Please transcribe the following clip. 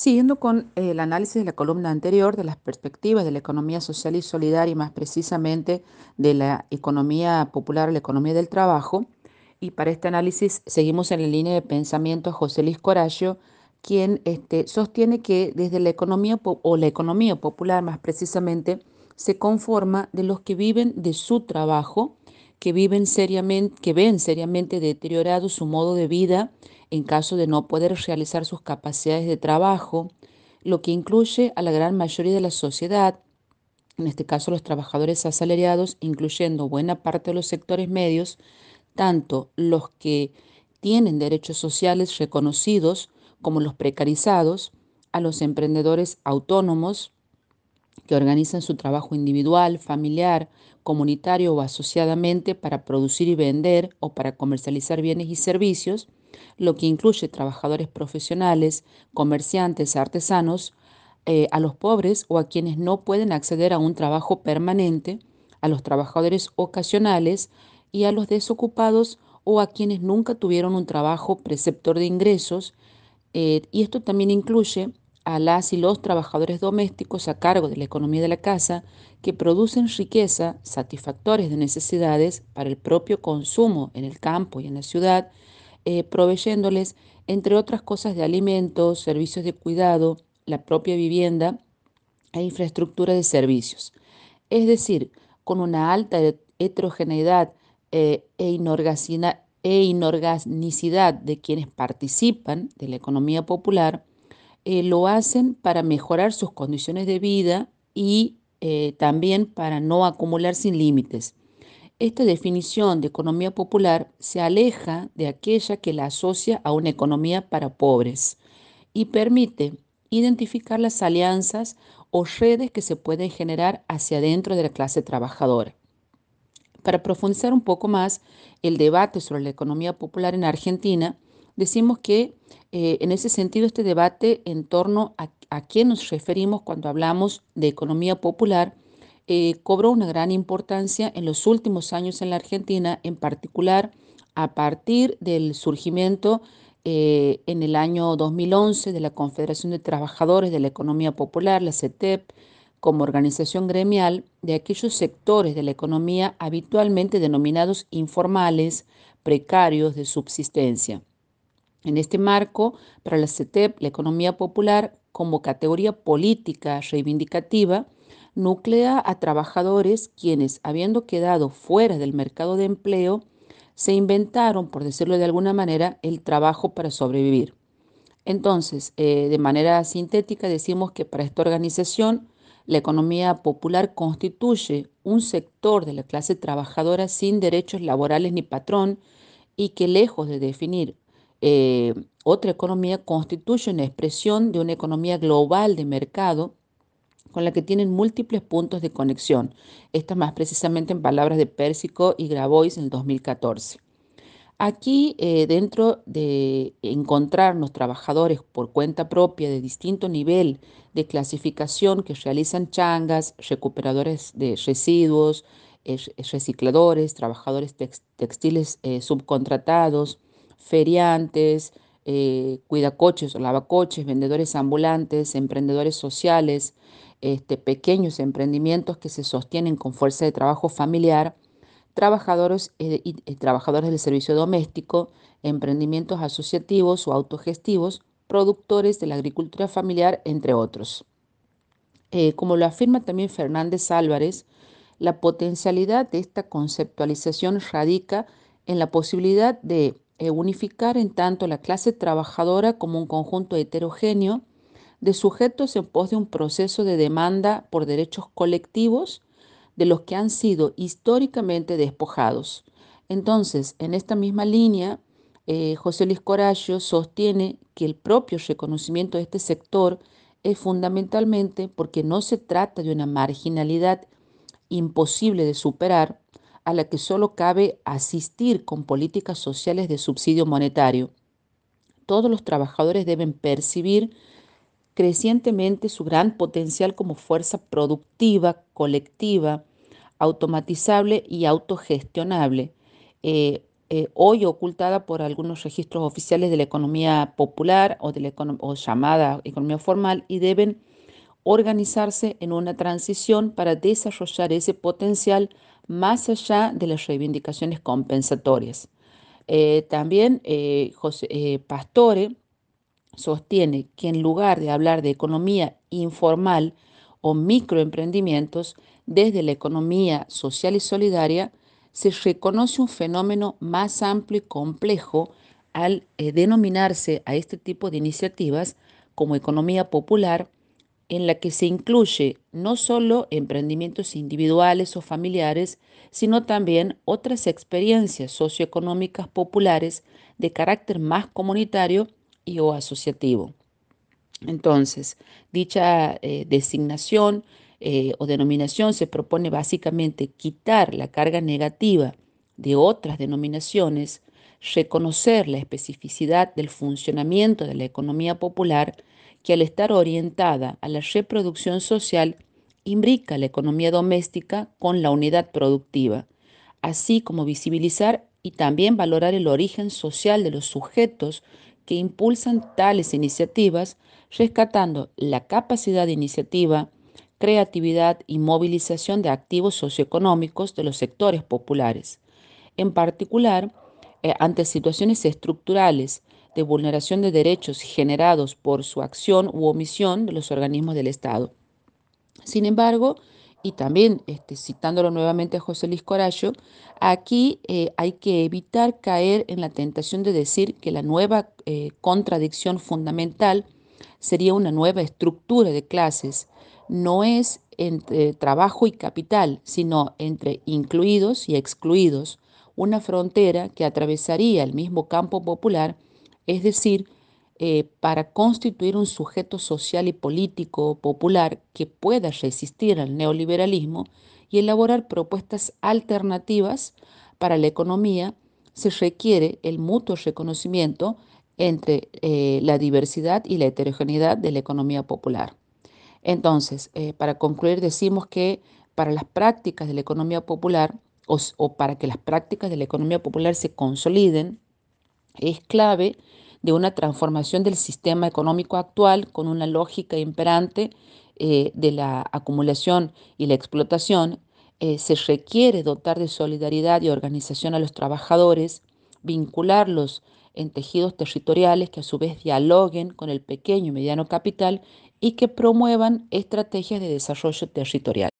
Siguiendo con el análisis de la columna anterior de las perspectivas de la economía social y solidaria y más precisamente de la economía popular, la economía del trabajo, y para este análisis seguimos en la línea de pensamiento a José Luis Corallo, quien este, sostiene que desde la economía o la economía popular más precisamente se conforma de los que viven de su trabajo, que viven seriamente, que ven seriamente deteriorado su modo de vida en caso de no poder realizar sus capacidades de trabajo, lo que incluye a la gran mayoría de la sociedad, en este caso los trabajadores asalariados, incluyendo buena parte de los sectores medios, tanto los que tienen derechos sociales reconocidos como los precarizados, a los emprendedores autónomos que organizan su trabajo individual, familiar, comunitario o asociadamente para producir y vender o para comercializar bienes y servicios, lo que incluye trabajadores profesionales, comerciantes, artesanos, eh, a los pobres o a quienes no pueden acceder a un trabajo permanente, a los trabajadores ocasionales y a los desocupados o a quienes nunca tuvieron un trabajo preceptor de ingresos. Eh, y esto también incluye a las y los trabajadores domésticos a cargo de la economía de la casa que producen riqueza, satisfactores de necesidades para el propio consumo en el campo y en la ciudad eh, proveyéndoles, entre otras cosas, de alimentos, servicios de cuidado, la propia vivienda e infraestructura de servicios. Es decir, con una alta heterogeneidad eh, e, e, inorganicidad de quienes participan de la economía popular, eh, lo hacen para mejorar sus condiciones de vida y también para no acumular sin límites. Esta definición de economía popular se aleja de aquella que la asocia a una economía para pobres y permite identificar las alianzas o redes que se pueden generar hacia adentro de la clase trabajadora. Para profundizar un poco más el debate sobre la economía popular en Argentina, decimos que eh, en ese sentido este debate en torno a, a qué nos referimos cuando hablamos de economía popular eh, cobró una gran importancia en los últimos años en la Argentina, en particular a partir del surgimiento eh, en el año 2011 de la Confederación de Trabajadores de la Economía Popular, la CETEP, como organización gremial de aquellos sectores de la economía habitualmente denominados informales, precarios, de subsistencia. En este marco, para la CETEP, la economía popular, como categoría política reivindicativa, nuclea a trabajadores quienes, habiendo quedado fuera del mercado de empleo, se inventaron, por decirlo de alguna manera, el trabajo para sobrevivir. Entonces, eh, de manera sintética, decimos que para esta organización, la economía popular constituye un sector de la clase trabajadora sin derechos laborales ni patrón y que lejos de definir eh, otra economía, constituye una expresión de una economía global de mercado con la que tienen múltiples puntos de conexión. Esta más precisamente en palabras de Pérsico y Grabois en el 2014. Aquí, eh, dentro de encontrarnos trabajadores por cuenta propia de distinto nivel de clasificación que realizan changas, recuperadores de residuos, eh, recicladores, trabajadores textiles subcontratados, feriantes, cuidacoches o lavacoches, vendedores ambulantes, emprendedores sociales, este, pequeños emprendimientos que se sostienen con fuerza de trabajo familiar, trabajadores, eh, y, eh, trabajadores del servicio doméstico, emprendimientos asociativos o autogestivos, productores de la agricultura familiar, entre otros. Eh, como lo afirma también Fernández Álvarez, la potencialidad de esta conceptualización radica en la posibilidad de unificar en tanto la clase trabajadora como un conjunto heterogéneo de sujetos en pos de un proceso de demanda por derechos colectivos de los que han sido históricamente despojados. Entonces, en esta misma línea, eh, José Luis Corallo sostiene que el propio reconocimiento de este sector es fundamentalmente porque no se trata de una marginalidad imposible de superar, a la que solo cabe asistir con políticas sociales de subsidio monetario. Todos los trabajadores deben percibir crecientemente su gran potencial como fuerza productiva, colectiva, automatizable y autogestionable, eh, eh, hoy ocultada por algunos registros oficiales de la economía popular o, de la o llamada economía formal y deben organizarse en una transición para desarrollar ese potencial más allá de las reivindicaciones compensatorias. Eh, también eh, José, eh, Pastore sostiene que en lugar de hablar de economía informal o microemprendimientos, desde la economía social y solidaria, se reconoce un fenómeno más amplio y complejo al denominarse a este tipo de iniciativas como economía popular en la que se incluye no solo emprendimientos individuales o familiares, sino también otras experiencias socioeconómicas populares de carácter más comunitario y o asociativo. Entonces, dicha eh, designación eh, o denominación se propone básicamente quitar la carga negativa de otras denominaciones, reconocer la especificidad del funcionamiento de la economía popular que al estar orientada a la reproducción social, imbrica la economía doméstica con la unidad productiva, así como visibilizar y también valorar el origen social de los sujetos que impulsan tales iniciativas, rescatando la capacidad de iniciativa, creatividad y movilización de activos socioeconómicos de los sectores populares. En particular, eh, ante situaciones estructurales de vulneración de derechos generados por su acción u omisión de los organismos del Estado. Sin embargo, y también este, citándolo nuevamente a José Luis Corallo, aquí eh, hay que evitar caer en la tentación de decir que la nueva eh, contradicción fundamental sería una nueva estructura de clases. No es entre trabajo y capital, sino entre incluidos y excluidos, una frontera que atravesaría el mismo campo popular es decir, eh, para constituir un sujeto social y político popular que pueda resistir al neoliberalismo y elaborar propuestas alternativas para la economía, se requiere el mutuo reconocimiento entre eh, la diversidad y la heterogeneidad de la economía popular. Entonces, eh, para concluir, decimos que para las prácticas de la economía popular o para que las prácticas de la economía popular se consoliden, es clave de una transformación del sistema económico actual con una lógica imperante eh, de la acumulación y la explotación. Eh, se requiere dotar de solidaridad y organización a los trabajadores, vincularlos en tejidos territoriales que a su vez dialoguen con el pequeño y mediano capital y que promuevan estrategias de desarrollo territorial.